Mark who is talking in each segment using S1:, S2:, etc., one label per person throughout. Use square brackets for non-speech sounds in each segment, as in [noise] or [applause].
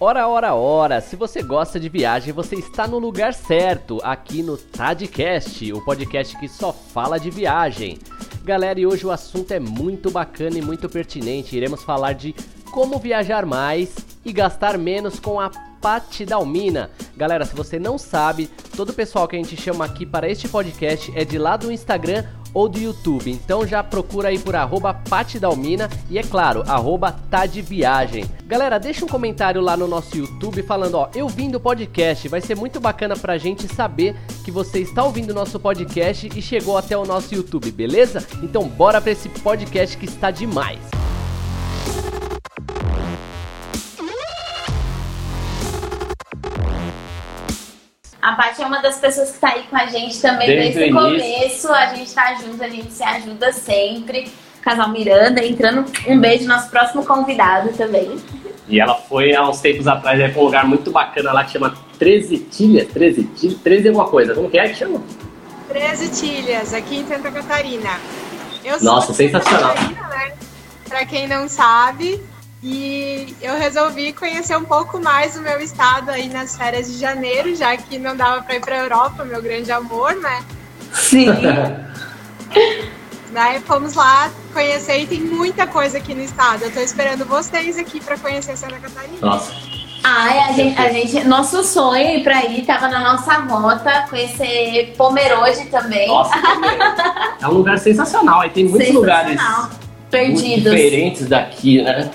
S1: Ora, ora, ora! Se você gosta de viagem, você está no lugar certo, aqui no Tadcast, o podcast que só fala de viagem. Galera, e hoje o assunto é muito bacana e muito pertinente. Iremos falar de como viajar mais e gastar menos com a Pati Dalmina. Galera, se você não sabe, todo o pessoal que a gente chama aqui para este podcast é de lá do Instagram ou do YouTube. Então já procura aí por arroba Patidalmina e é claro, arroba Tadviagem. Galera, deixa um comentário lá no nosso YouTube falando, ó, eu vim do podcast, vai ser muito bacana pra gente saber que você está ouvindo o nosso podcast e chegou até o nosso YouTube, beleza? Então bora pra esse podcast que está demais.
S2: A Paty é uma das pessoas que está aí com a gente também desde, desde o começo. A gente está junto, a gente se ajuda sempre. Casal Miranda, entrando. Um beijo, nosso próximo convidado também.
S1: E ela foi há uns tempos atrás para um lugar muito bacana lá que chama 13 Tilhas. 13 Tilhas? 13 alguma coisa. Como que é que chama?
S3: 13 Tilhas, aqui em Santa Catarina.
S1: Eu Nossa, sensacional. Catarina, né?
S3: Para quem não sabe, e eu resolvi conhecer um pouco mais o meu estado aí nas férias de janeiro, já que não dava para ir para a Europa, meu grande amor, né?
S2: Sim. [laughs]
S3: Daí fomos lá conhecer e tem muita coisa aqui no estado. Eu tô esperando vocês aqui para conhecer Santa Catarina.
S1: Nossa.
S2: Ai, a gente, a gente, nosso sonho para ir tava na nossa rota, conhecer Pomerode também.
S1: Nossa, [laughs] é um lugar sensacional. Aí tem muitos lugares
S2: perdidos.
S1: diferentes daqui, né?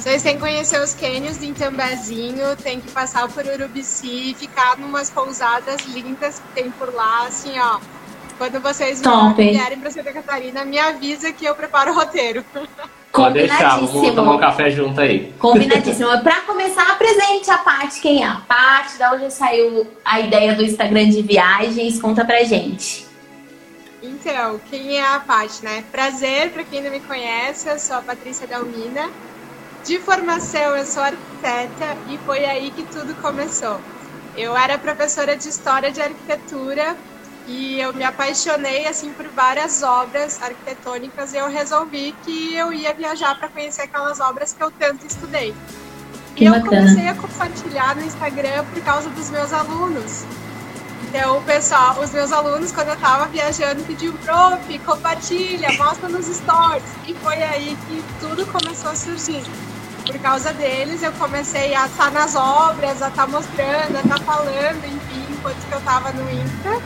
S3: Vocês têm que conhecer os cânions de Itambazinho, tem que passar por Urubici, ficar numas pousadas lindas que tem por lá, assim, ó. Quando vocês vierem para Santa Catarina, me avisa que eu preparo o roteiro. [laughs]
S1: Pode deixar, vamos tomar um café junto aí.
S2: Combinadíssimo. para começar, apresente a parte quem é a parte, da onde saiu a ideia do Instagram de viagens, conta pra gente.
S3: Então, quem é a parte, né? Prazer, para quem não me conhece, eu sou a Patrícia Dalmina. De formação, eu sou arquiteta e foi aí que tudo começou. Eu era professora de História de Arquitetura e eu me apaixonei assim por várias obras arquitetônicas e eu resolvi que eu ia viajar para conhecer aquelas obras que eu tanto estudei.
S2: Que
S3: e
S2: bacana.
S3: eu comecei a compartilhar no Instagram por causa dos meus alunos. Então, o pessoal, os meus alunos, quando eu estava viajando, pediam, prof, compartilha, mostra nos stories. E foi aí que tudo começou a surgir por causa deles, eu comecei a estar nas obras, a estar mostrando, a estar falando, enfim, enquanto eu estava no INTA,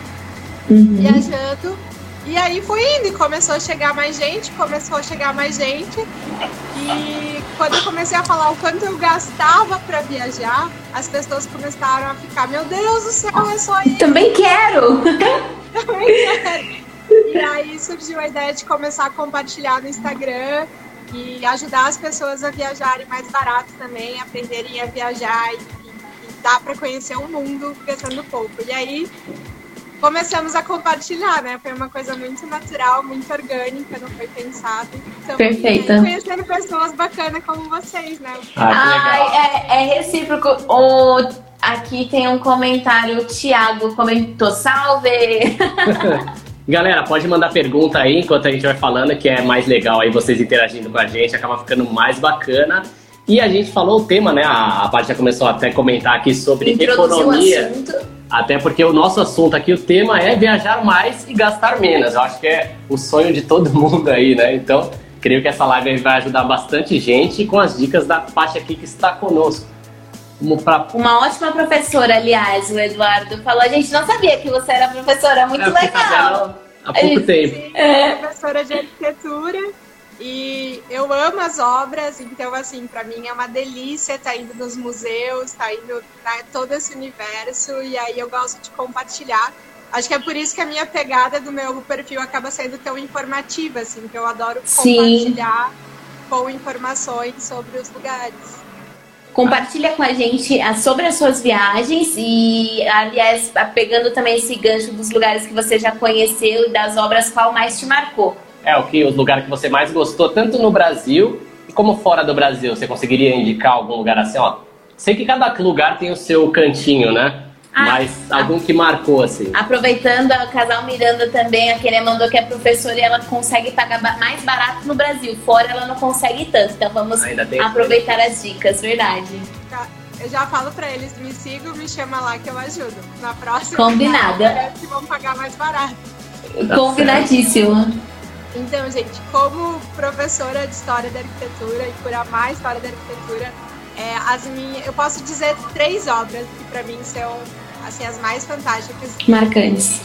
S3: uhum. viajando. E aí foi indo, e começou a chegar mais gente, começou a chegar mais gente. E quando eu comecei a falar o quanto eu gastava para viajar, as pessoas começaram a ficar, meu Deus do céu, é só isso.
S2: Também quero! [laughs]
S3: Também quero! E aí surgiu a ideia de começar a compartilhar no Instagram e ajudar as pessoas a viajarem mais barato também, aprenderem a viajar e, e dá para conhecer o mundo gastando pouco. E aí começamos a compartilhar, né? Foi uma coisa muito natural, muito orgânica, não foi pensado.
S2: Então, Perfeita.
S3: Conhecendo pessoas bacanas como vocês, né?
S2: Ah, é, é recíproco. O, aqui tem um comentário, o Thiago comentou, salve! [laughs]
S1: Galera, pode mandar pergunta aí enquanto a gente vai falando, que é mais legal aí vocês interagindo com a gente, acaba ficando mais bacana. E a gente falou o tema, né? A, a parte já começou até a comentar aqui sobre
S2: Introduziu
S1: economia. Até porque o nosso assunto aqui, o tema é viajar mais e gastar menos. Eu acho que é o sonho de todo [laughs] mundo aí, né? Então, creio que essa live vai ajudar bastante gente com as dicas da parte aqui que está conosco.
S2: Pra... Uma ótima professora, aliás, o Eduardo falou. A gente não sabia que você era professora, muito é, legal.
S1: Há pouco tempo.
S3: É. Professora de arquitetura e eu amo as obras, então, assim, para mim é uma delícia estar tá indo nos museus, estar tá indo né, todo esse universo, e aí eu gosto de compartilhar. Acho que é por isso que a minha pegada do meu perfil acaba sendo tão informativa, assim, que eu adoro compartilhar Sim. com informações sobre os lugares.
S2: Compartilha com a gente ah, sobre as suas viagens e, aliás, pegando também esse gancho dos lugares que você já conheceu e das obras, qual mais te marcou?
S1: É, o que os lugares que você mais gostou, tanto no Brasil como fora do Brasil. Você conseguiria indicar algum lugar assim, ó? Sei que cada lugar tem o seu cantinho, né? Ah, Mas algum que marcou, assim.
S2: Aproveitando, o casal Miranda também, a Kenia mandou que é professora e ela consegue pagar mais barato no Brasil. Fora ela não consegue tanto. Então vamos aproveitar as dicas, verdade.
S3: Tá, eu já falo pra eles, me sigam, me chama lá que eu ajudo. Na próxima.
S2: Combinada.
S3: Que vão pagar mais barato.
S2: Combinadíssimo.
S3: Então, gente, como professora de História da Arquitetura e por amar a História da Arquitetura, é, as minhas, eu posso dizer três obras que para mim são assim as mais fantásticas.
S2: Marcantes.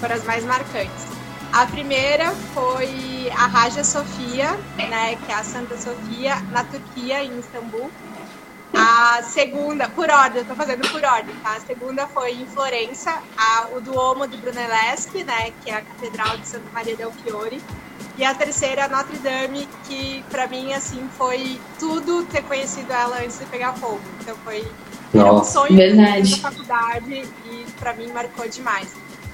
S3: Foram as mais marcantes. A primeira foi a Raja Sofia, né, que é a Santa Sofia, na Turquia, em Istambul. A segunda, por ordem, eu tô fazendo por ordem, tá? A segunda foi em Florença, a, o Duomo de Brunelleschi, né, que é a Catedral de Santa Maria del Fiore. E a terceira, a Notre Dame, que para mim, assim, foi tudo ter conhecido ela antes de pegar fogo. Então foi um sonho
S2: Verdade.
S3: da faculdade e para mim marcou demais.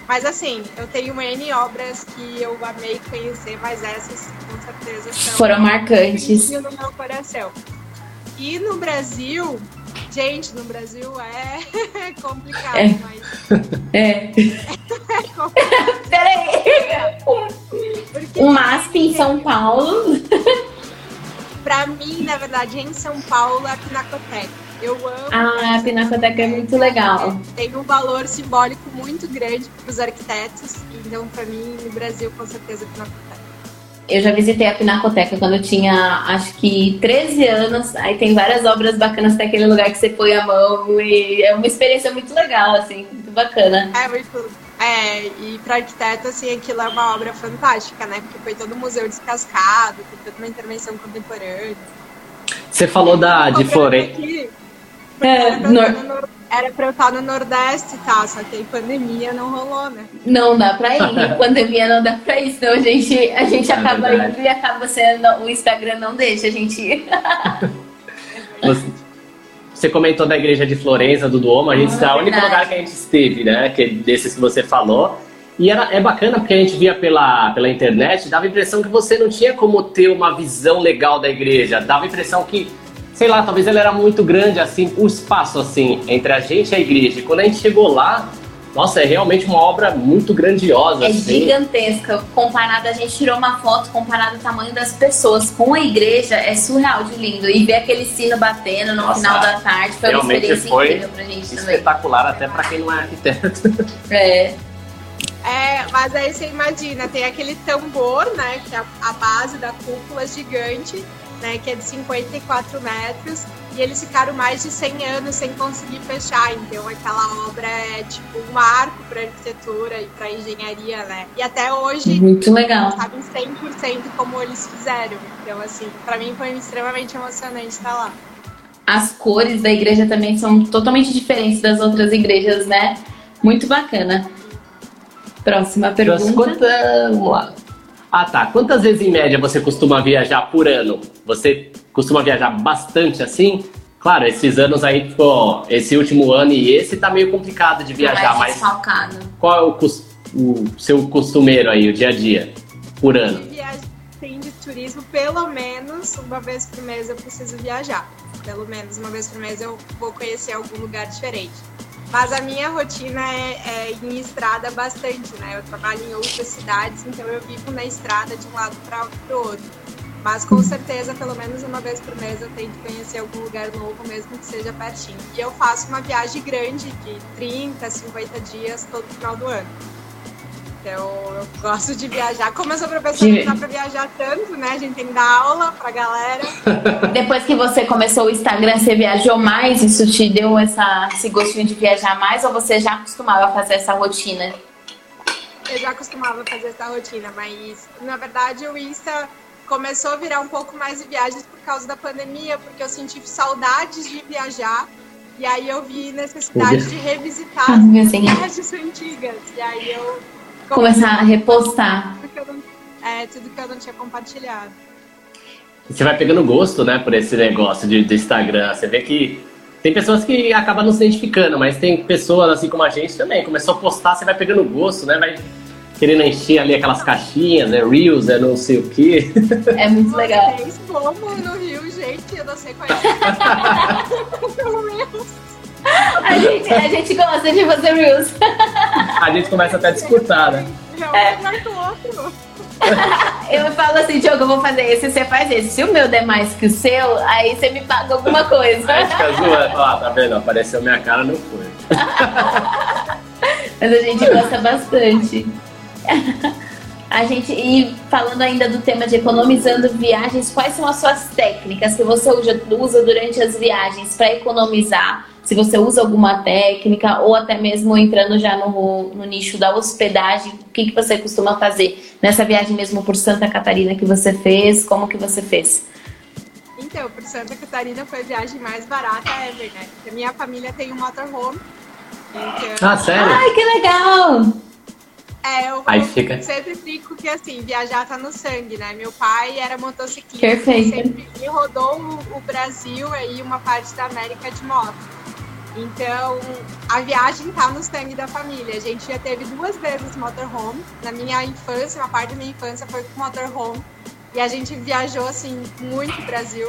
S3: Mas assim, eu tenho N obras que eu amei conhecer, mas essas com certeza são
S2: foram marcantes
S3: no meu coração. E no Brasil, gente, no Brasil é [laughs] complicado, é. mas. [laughs]
S2: É. é [laughs] complicado. Peraí. Porque um MASP em São Paulo.
S3: pra mim, na verdade, em São Paulo, é a Pinacoteca. Eu amo.
S2: Ah, a Pinacoteca é muito legal.
S3: Tem um valor simbólico muito grande para os arquitetos. Então, para mim, no Brasil, com certeza, a Pinacoteca.
S2: Eu já visitei a Pinacoteca quando eu tinha, acho que 13 anos. Aí tem várias obras bacanas daquele lugar que você põe a mão. E é uma experiência muito legal, assim, muito bacana.
S3: É, muito. É, e para arquiteto, assim, aquilo é uma obra fantástica, né? Porque foi todo o museu descascado, tem toda uma intervenção contemporânea.
S1: Você falou da, de Florença.
S3: É, no... Era pra eu estar no Nordeste, tá? Só que aí pandemia não rolou, né?
S2: Não dá pra ir. [laughs] pandemia não dá pra ir, senão a gente, a gente é acaba verdade. indo e acaba sendo. O Instagram não deixa a gente ir. [laughs]
S1: Você comentou da igreja de Florença, do Duomo, a gente ah, está é o único lugar que a gente esteve, né? Que é desses que você falou. E era, é bacana porque a gente via pela, pela internet, dava a impressão que você não tinha como ter uma visão legal da igreja. Dava a impressão que sei lá, talvez ela era muito grande, assim, o espaço, assim, entre a gente e a igreja. E quando a gente chegou lá, nossa, é realmente uma obra muito grandiosa.
S2: É
S1: assim.
S2: gigantesca. Comparado, a gente tirou uma foto comparado ao tamanho das pessoas com a igreja, é surreal de lindo. E ver aquele sino batendo no nossa, final da tarde foi uma experiência foi incrível pra gente
S1: espetacular também. até pra quem não é arquiteto. [laughs]
S2: É.
S3: É, mas aí você imagina, tem aquele tambor, né, que é a base da cúpula gigante, né, que é de 54 metros, e eles ficaram mais de 100 anos sem conseguir fechar. Então, aquela obra é tipo um marco para arquitetura e para engenharia, né? E até hoje,
S2: muito legal.
S3: Sabem 100% como eles fizeram. Então, assim, para mim foi extremamente emocionante estar lá.
S2: As cores da igreja também são totalmente diferentes das outras igrejas, né? Muito bacana. Próxima pergunta.
S1: Vamos lá. Ah, tá. Quantas vezes em média você costuma viajar por ano? Você costuma viajar bastante assim? Claro, esses anos aí, ficou, esse último ano e esse tá meio complicado de viajar,
S2: mais
S1: mas qual é o, o, seu costumeiro aí, o dia a dia, por ano?
S3: Viagem de turismo, pelo menos uma vez por mês eu preciso viajar. Pelo menos uma vez por mês eu vou conhecer algum lugar diferente. Mas a minha rotina é, é em estrada bastante, né? Eu trabalho em outras cidades, então eu vivo na estrada de um lado para o outro. Mas com certeza, pelo menos uma vez por mês, eu tento conhecer algum lugar novo, mesmo que seja pertinho. E eu faço uma viagem grande de 30, 50 dias todo final do ano. Então, eu gosto de viajar. Como eu sou professora, não dá pra viajar tanto, né? A gente tem que dar aula pra galera. [laughs]
S2: Depois que você começou o Instagram, você viajou mais? Isso te deu essa, esse gostinho de viajar mais? Ou você já costumava fazer essa rotina?
S3: Eu já costumava fazer essa rotina, mas na verdade o Insta começou a virar um pouco mais de viagens por causa da pandemia, porque eu senti saudades de viajar. E aí eu vi necessidade de revisitar as viagens [laughs] antigas. E aí eu
S2: começar a repostar.
S3: é, tudo que eu não tinha compartilhado.
S1: Você vai pegando gosto, né, por esse negócio de, do Instagram. Você vê que tem pessoas que acabam não se identificando, mas tem pessoas assim como a gente também. Começou a postar, você vai pegando gosto, né? Vai querendo encher ali aquelas caixinhas, né? Reels, é não sei o quê. [laughs]
S2: É muito legal.
S3: Vocês como no Rio, gente, eu não sei qual é. [laughs] Pelo
S2: menos. A gente, a gente gosta de fazer Reels.
S1: A gente começa até a disputar, né?
S3: É. outro. [laughs]
S2: eu falo assim, Diogo, eu vou fazer esse, você faz esse. Se o meu der mais que o seu, aí você me paga alguma coisa.
S1: Aí fica zoando. Ah, tá vendo? Apareceu minha cara, não foi.
S2: Mas a gente gosta bastante. [laughs] A gente, e falando ainda do tema de economizando viagens, quais são as suas técnicas que você usa, durante as viagens para economizar? Se você usa alguma técnica ou até mesmo entrando já no, no nicho da hospedagem, o que, que você costuma fazer nessa viagem mesmo por Santa Catarina que você fez? Como que você fez?
S3: Então, por Santa Catarina foi a viagem mais barata ever, né? Porque minha família tem um motorhome.
S1: Então... Ah, sério?
S2: Ai, que legal!
S3: É, eu,
S1: Aí fica...
S3: sempre fico que assim, viajar tá no sangue, né? Meu pai era motociclista,
S2: Perfeito.
S3: sempre rodou o, o Brasil e uma parte da América de moto. Então, a viagem tá no sangue da família. A gente já teve duas vezes motorhome. Na minha infância, uma parte da minha infância foi com motorhome. E a gente viajou, assim, muito Brasil.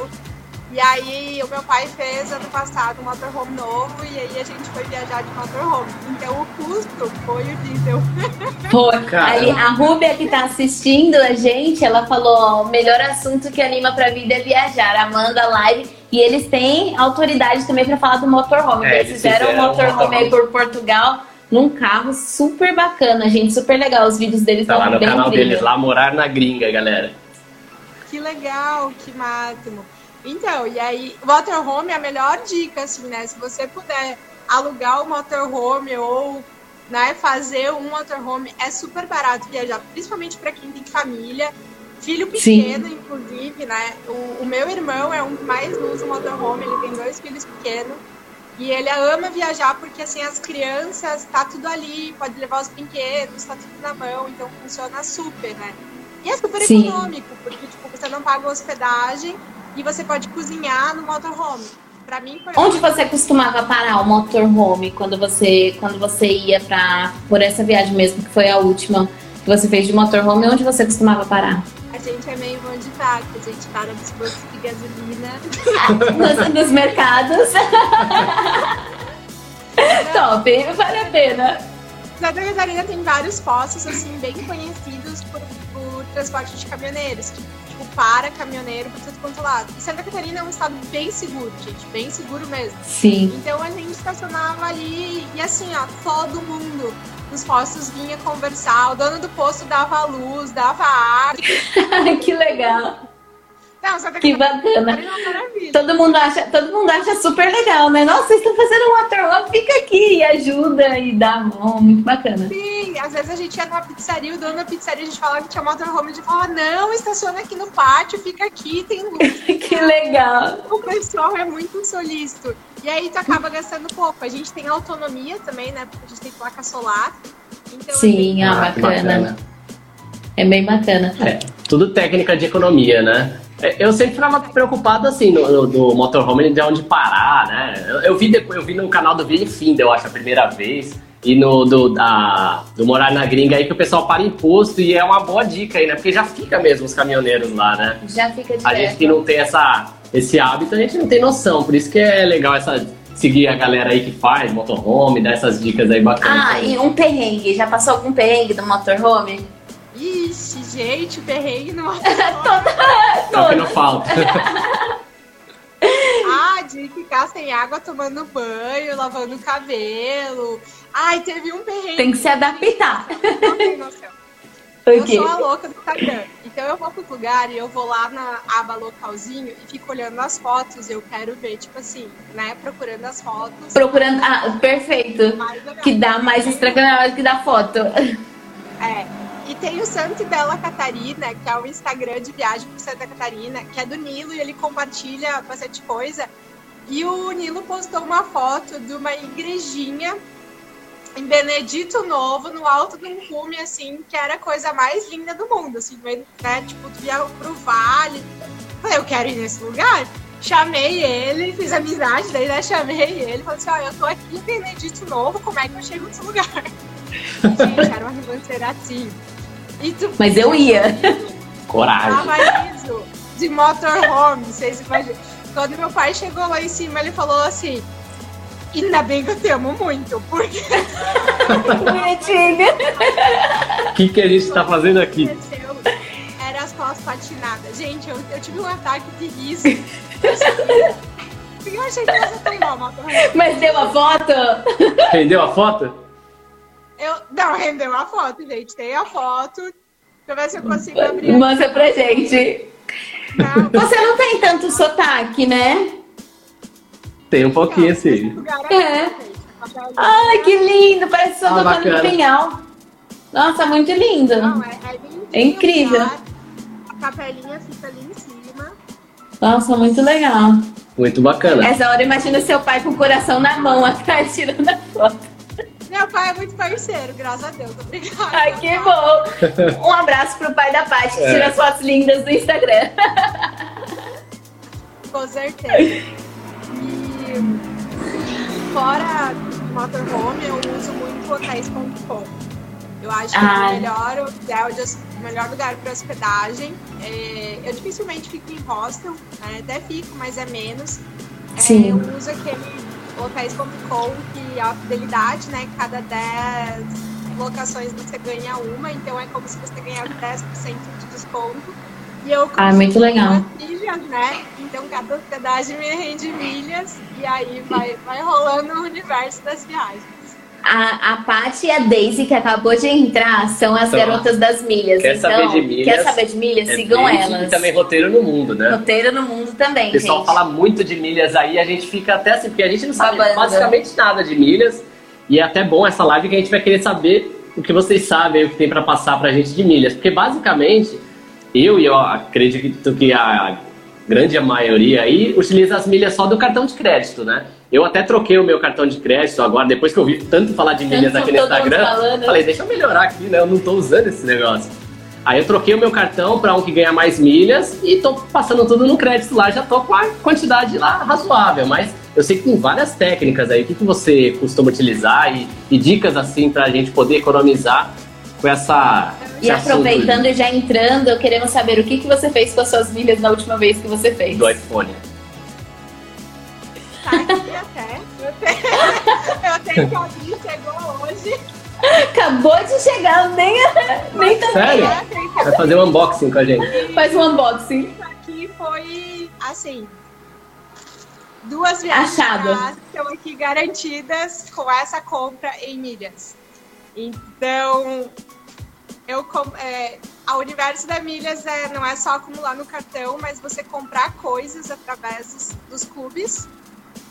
S3: E aí o meu pai fez ano passado um motorhome novo e aí a gente foi viajar de motorhome. Então o custo foi o diesel. [laughs]
S2: Pô, ali, a Rúbia que tá assistindo a gente, ela falou, ó, o melhor assunto que anima pra vida é viajar. Amanda Live. E eles têm autoridade também para falar do motorhome. É, eles fizeram um motorhome aí por Portugal num carro super bacana, gente, super legal. Os vídeos deles
S1: tá lá no canal deles, lá morar na gringa, galera.
S3: Que legal, que máximo. Então, e aí, motorhome é a melhor dica, assim, né? Se você puder alugar o motorhome ou né, fazer um motorhome, é super barato viajar, principalmente para quem tem família. Filho pequeno, Sim. inclusive, né? O, o, meu irmão é um que mais usa o motorhome, ele tem dois filhos pequenos. E ele ama viajar porque, assim, as crianças, tá tudo ali, pode levar os brinquedos, tá tudo na mão, então funciona super, né? E é super Sim. econômico, porque, tipo, você não paga hospedagem e você pode cozinhar no motorhome. Pra mim foi
S2: Onde você costumava parar o motorhome quando você quando você ia para por essa viagem mesmo que foi a última que você fez de motorhome, onde você costumava parar?
S3: A gente é meio mão de taco, a gente para nos postos de gasolina. [laughs]
S2: nos, nos mercados. [laughs] Top, vale a pena.
S3: Santa Catarina tem vários postos, assim, bem conhecidos por, por transporte de caminhoneiros, que tipo, para caminhoneiro por todo quanto lado. E Santa Catarina é um estado bem seguro, gente, bem seguro mesmo.
S2: Sim.
S3: Então a gente estacionava ali e assim, ó, todo mundo nos postos vinha conversar, o dono do posto dava luz, dava ar. [laughs]
S2: que legal.
S3: Não,
S2: que bacana. Todo mundo, acha, todo mundo acha super legal, né? Nossa, vocês estão fazendo um ator, fica aqui e ajuda e dá a mão, muito bacana.
S3: Sim, às vezes a gente ia numa pizzaria, o dono da pizzaria, a gente falava que tinha motorhome, a gente falava, não, estaciona aqui no pátio, fica aqui, tem luz. [laughs]
S2: que legal.
S3: O pessoal é muito solícito. E aí tu acaba gastando pouco. A gente tem autonomia também, né? Porque a gente tem placa solar. Então,
S2: Sim, é ah, bacana. bacana. É bem bacana.
S1: É, tudo técnica de economia, né? É, eu sempre ficava preocupado assim no, no, do motorhome de onde parar, né? Eu, eu, vi depois, eu vi no canal do Vini Find, eu acho, a primeira vez. E no do, da, do Morar na Gringa aí que o pessoal para imposto e é uma boa dica aí, né? Porque já fica mesmo os caminhoneiros lá, né?
S2: Já fica direto.
S1: A gente que não tem essa, esse hábito, a gente não tem noção. Por isso que é legal essa seguir a galera aí que faz motorhome, dar essas dicas aí bacanas.
S2: Ah, e um perrengue. Já passou algum perrengue do motorhome?
S3: Ixi, gente, perrengue no [laughs]
S1: Toda, É o que não falta. [laughs]
S3: ah, de ficar sem água tomando banho, lavando o cabelo. Ai, teve um perrengue.
S2: Tem que se adaptar.
S3: Não tem noção. [laughs] Eu sou a louca do Instagram. Então eu vou pro lugar e eu vou lá na aba localzinho e fico olhando as fotos. Eu quero ver, tipo assim, né? Procurando as fotos.
S2: Procurando. Ah, perfeito. Que dá mais Instagram que dá foto.
S3: É. E tem o Santo Bela Catarina, que é o Instagram de viagem por Santa Catarina, que é do Nilo e ele compartilha bastante coisa. E o Nilo postou uma foto de uma igrejinha em Benedito Novo, no alto de um cume, assim, que era a coisa mais linda do mundo, assim, né? Tipo, tu pro vale. Falei, eu quero ir nesse lugar. Chamei ele, fiz amizade, daí né, chamei ele, falei assim, ó, eu tô aqui em Benedito Novo, como é que eu chego nesse lugar? [laughs] Gente, era uma ribanceira assim.
S2: Tu... Mas eu ia.
S1: Coragem.
S3: Tava isso, de motorhome, vocês imaginam. Quando meu pai chegou lá em cima, ele falou assim: Ainda bem que eu te amo muito, porque.
S2: Bonitinha.
S1: O que, que a gente tá fazendo aqui?
S3: Era as costas patinadas. Gente, eu, eu tive um ataque de riso. [laughs] eu achei que você tem uma
S2: Mas deu a foto?
S1: Rendeu a foto?
S3: Eu, não, rendeu a foto, gente. Tem a foto. Deixa eu ver se eu consigo abrir.
S2: Mostra pra gente. Não. Você não tem tanto sotaque, né?
S1: Tem um pouquinho, assim.
S2: É. Ai, que lindo! Parece que ah, no pinhal. Nossa, muito lindo. Não, é, é, é incrível.
S3: A capelinha fica ali em cima.
S2: Nossa, muito legal.
S1: Muito bacana.
S2: Essa hora imagina seu pai com o coração na mão atrás tirando a foto.
S3: Meu pai é muito parceiro, graças a Deus. Obrigada.
S2: Ai, que bom. Um abraço pro pai da Paty, que é. tira as fotos lindas do Instagram.
S3: Com certeza. E fora motorhome, eu uso muito hotéis.com. Eu acho que ah. é o melhor, o melhor lugar para hospedagem. É, eu dificilmente fico em hostel, né? até fico, mas é menos.
S2: É,
S3: eu uso aquele locais.com que a fidelidade, né? Cada 10 locações você ganha uma, então é como se você ganhasse 10% de desconto. E eu
S2: ah, muito legal.
S3: milhas, né? Então cada hospedagem me rende milhas e aí vai, vai rolando o universo das viagens.
S2: A, a Paty e a Daisy, que acabou de entrar, são as então, garotas das milhas.
S1: Quer então, saber de milhas?
S2: Quer saber de milhas? É Sigam elas.
S1: E também roteiro no mundo, né?
S2: Roteiro no mundo também.
S1: O pessoal
S2: gente.
S1: fala muito de milhas aí, a gente fica até assim, porque a gente não sabe Babando. basicamente nada de milhas. E é até bom essa live que a gente vai querer saber o que vocês sabem, o que tem para passar pra gente de milhas. Porque basicamente, eu e eu acredito que a grande maioria aí utiliza as milhas só do cartão de crédito, né? Eu até troquei o meu cartão de crédito agora, depois que eu vi tanto falar de milhas tanto aqui no Instagram. Falei, deixa eu melhorar aqui, né? Eu não tô usando esse negócio. Aí eu troquei o meu cartão para um que ganha mais milhas e tô passando tudo no crédito lá, já tô com a quantidade lá razoável, mas eu sei que tem várias técnicas aí. O que, que você costuma utilizar e, e dicas assim para a gente poder economizar com essa.
S2: E aproveitando e já entrando, queremos saber o que, que você fez com as suas milhas na última vez que você fez.
S1: Do iPhone.
S3: Tá aqui até. Eu tenho, eu tenho que abrir, chegou hoje.
S2: Acabou de chegar, nem, nem
S1: tá Sério? Vai fazer um unboxing com a gente.
S2: Faz um unboxing.
S3: Isso aqui foi, assim, duas viagens
S2: Achado.
S3: estão aqui garantidas com essa compra em milhas. Então, eu é, a universo da milhas é, não é só acumular no cartão, mas você comprar coisas através dos, dos clubes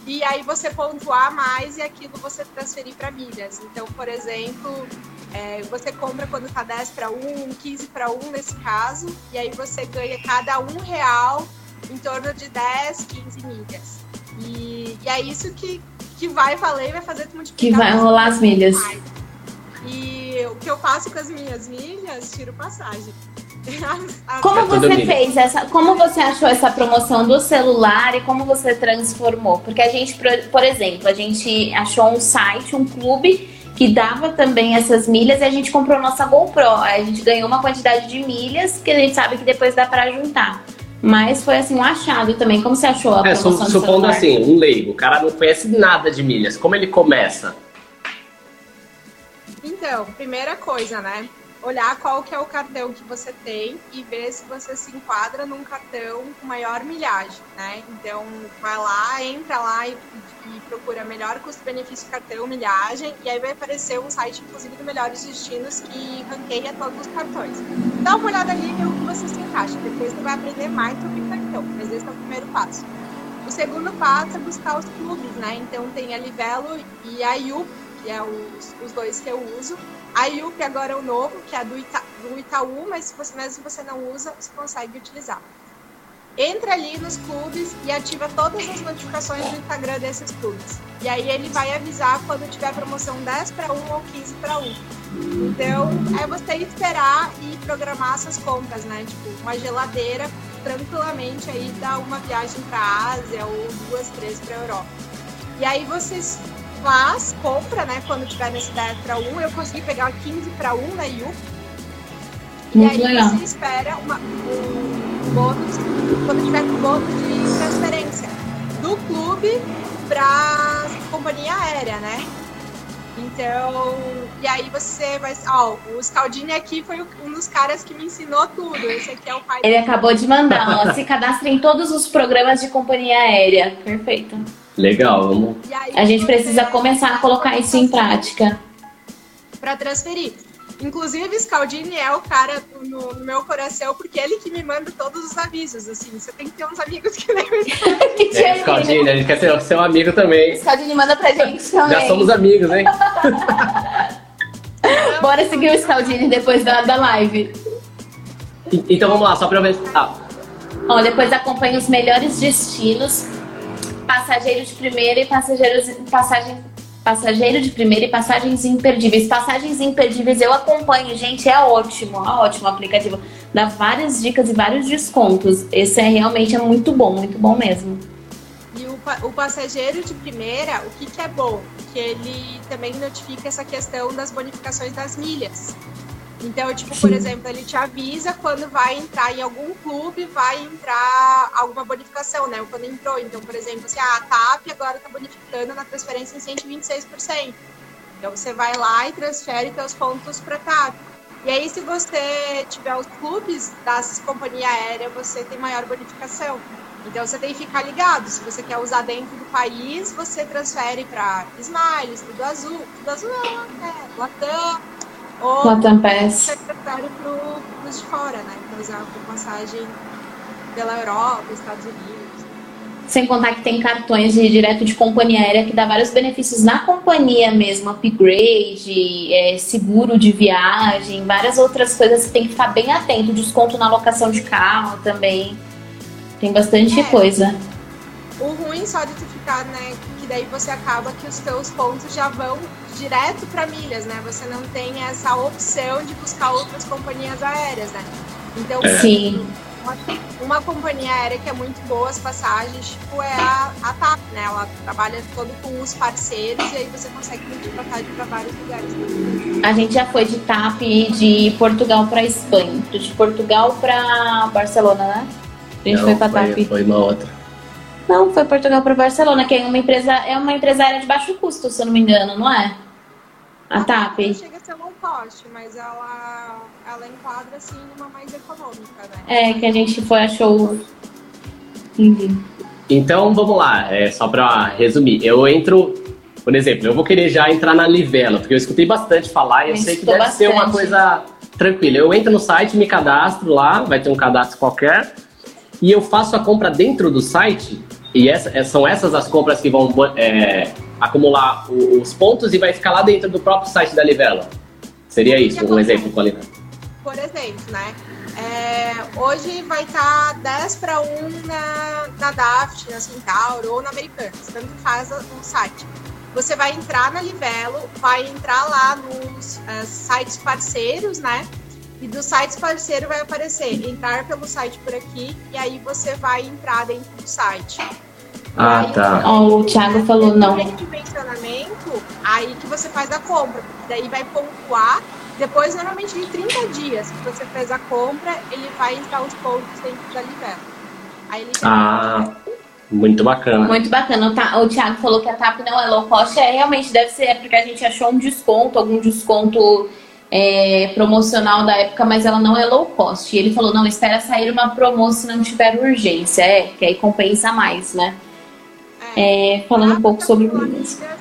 S3: e aí você pontuar mais e aquilo você transferir para milhas. Então, por exemplo, é, você compra quando está 10 para 1, 15 para 1 nesse caso, e aí você ganha cada um real em torno de 10, 15 milhas. E, e é isso que, que vai valer e vai fazer tu multiplicar.
S2: Que vai rolar as milhas.
S3: Mais. Que eu faço com as minhas milhas, tiro passagem. [laughs]
S2: Como é você fez essa? Como você achou essa promoção do celular e como você transformou? Porque a gente, por exemplo, a gente achou um site, um clube que dava também essas milhas e a gente comprou nossa GoPro. A gente ganhou uma quantidade de milhas que a gente sabe que depois dá para juntar. Mas foi assim um achado também. Como você achou a
S1: é,
S2: promoção?
S1: Supondo assim, um leigo, o cara não conhece nada de milhas. Como ele começa?
S3: Então, primeira coisa, né? olhar qual que é o cartão que você tem e ver se você se enquadra num cartão com maior milhagem, né? Então, vai lá, entra lá e, e procura melhor custo-benefício cartão, milhagem, e aí vai aparecer um site, inclusive, do Melhores Destinos que ranqueia todos os cartões. Dá uma olhada ali e vê o que você se encaixa. Depois você vai aprender mais sobre cartão, mas esse é o primeiro passo. O segundo passo é buscar os clubes, né? Então, tem a Livelo e a IUP, que é os, os dois que eu uso. A IUP agora é o novo, que é do, Ita, do Itaú, mas se você, mesmo se você não usa, você consegue utilizar. Entra ali nos clubes e ativa todas as notificações do Instagram desses clubes. E aí ele vai avisar quando tiver promoção 10 para 1 ou 15 para 1. Então, é você esperar e programar essas compras, né? Tipo, uma geladeira tranquilamente aí dá uma viagem para a Ásia ou duas, três para a Europa. E aí vocês faz, compra, né? Quando tiver 10 para 1, eu consegui pegar 15 para 1 na IU. E aí legal. você espera uma, um bônus, quando tiver com bônus de transferência do clube para companhia aérea, né? Então, e aí você vai. Ó, o Scaldini aqui foi um dos caras que me ensinou tudo. Esse aqui é o pai
S2: Ele acabou de mandar, ó. [laughs] se cadastre em todos os programas de companhia aérea. Perfeito.
S1: Legal, vamos.
S2: A gente precisa começar a colocar isso em prática.
S3: Para transferir. Inclusive, Scaldini é o cara no, no, meu coração, porque ele que me manda todos os avisos, assim. Você tem que ter uns amigos que [laughs] lembram. [laughs]
S1: é, Scaldini, a gente quer ser seu amigo também.
S2: Scaldini manda pra gente também.
S1: Já somos amigos, hein? [laughs]
S2: Bora seguir o Scaldini depois da, da live.
S1: Então vamos lá, só pra eu ver. Ah.
S2: Ó, depois acompanha os melhores destinos, passageiros de primeira e passageiros, passagem Passageiro de primeira e passagens imperdíveis. Passagens imperdíveis eu acompanho, gente, é ótimo, é ótimo aplicativo. Dá várias dicas e vários descontos. Esse é realmente é muito bom, muito bom mesmo.
S3: E o, o passageiro de primeira, o que, que é bom? Que ele também notifica essa questão das bonificações das milhas. Então, tipo, Sim. por exemplo, ele te avisa quando vai entrar em algum clube, vai entrar alguma bonificação, né? Ou quando entrou. Então, por exemplo, assim, a TAP agora está bonificando na transferência em 126%. Então, você vai lá e transfere seus pontos para TAP. E aí, se você tiver os clubes das companhias aéreas, você tem maior bonificação. Então, você tem que ficar ligado. Se você quer usar dentro do país, você transfere para Smiles, Tudo Azul. Tudo Azul é, é Latam ou
S2: Latam Pass.
S3: secretário para os de fora, né? Para usar por passagem pela Europa, Estados Unidos.
S2: Sem contar que tem cartões de direto de companhia aérea que dá vários benefícios na companhia mesmo, upgrade, é, seguro de viagem, várias outras coisas que tem que ficar bem atento, desconto na locação de carro também. Tem bastante é, coisa.
S3: O ruim só de tu ficar, né, que daí você acaba que os teus pontos já vão direto para milhas, né? Você não tem essa opção de buscar outras companhias aéreas, né? Então,
S2: é. Sim.
S3: Uma, uma, companhia aérea que é muito boa as passagens, tipo, é a, a TAP, né? Ela trabalha todo com os parceiros e aí você consegue multiplicar para vários lugares.
S2: A gente já foi de TAP de Portugal para Espanha, de Portugal para Barcelona, né? A gente
S1: não,
S2: foi para TAP.
S1: Foi uma outra.
S2: Não, foi Portugal para Barcelona, que é uma empresa, é uma empresa aérea de baixo custo, se eu não me engano, não é? A, a TAP.
S3: chega a ser low cost, mas ela, ela enquadra assim numa mais econômica, né?
S2: É, que a gente foi, achou. Enfim.
S1: Então vamos lá, é, só para resumir. Eu entro, por exemplo, eu vou querer já entrar na Livelo, porque eu escutei bastante falar e eu, eu sei que deve bastante. ser uma coisa tranquila. Eu entro no site, me cadastro lá, vai ter um cadastro qualquer, e eu faço a compra dentro do site e essa, é, são essas as compras que vão é, acumular os pontos e vai ficar lá dentro do próprio site da Livela. Seria isso, um exemplo com a Livela.
S3: Por exemplo, né? É, hoje vai estar tá 10 para 1 na, na Daft, na Centauro ou na Americanas, tanto faz o site. Você vai entrar na Livelo, vai entrar lá nos uh, sites parceiros, né? E dos sites parceiro vai aparecer entrar pelo site por aqui e aí você vai entrar dentro do site.
S1: Ah, aí, tá.
S2: Oh, o Thiago falou não.
S3: Dimensionamento, aí que você faz a compra. Daí vai pontuar. Depois, normalmente, de 30 dias que você fez a compra, ele vai entrar os pontos dentro da Livelo. Aí ele
S1: ah, muito bacana.
S2: Muito bacana. O, o Thiago falou que a TAP não é low cost. É, realmente deve ser, é porque a gente achou um desconto, algum desconto é, promocional da época, mas ela não é low cost. E ele falou, não, espera sair uma promoção se não tiver urgência. É, que aí compensa mais, né? É, falando um pouco sobre
S3: milhas. É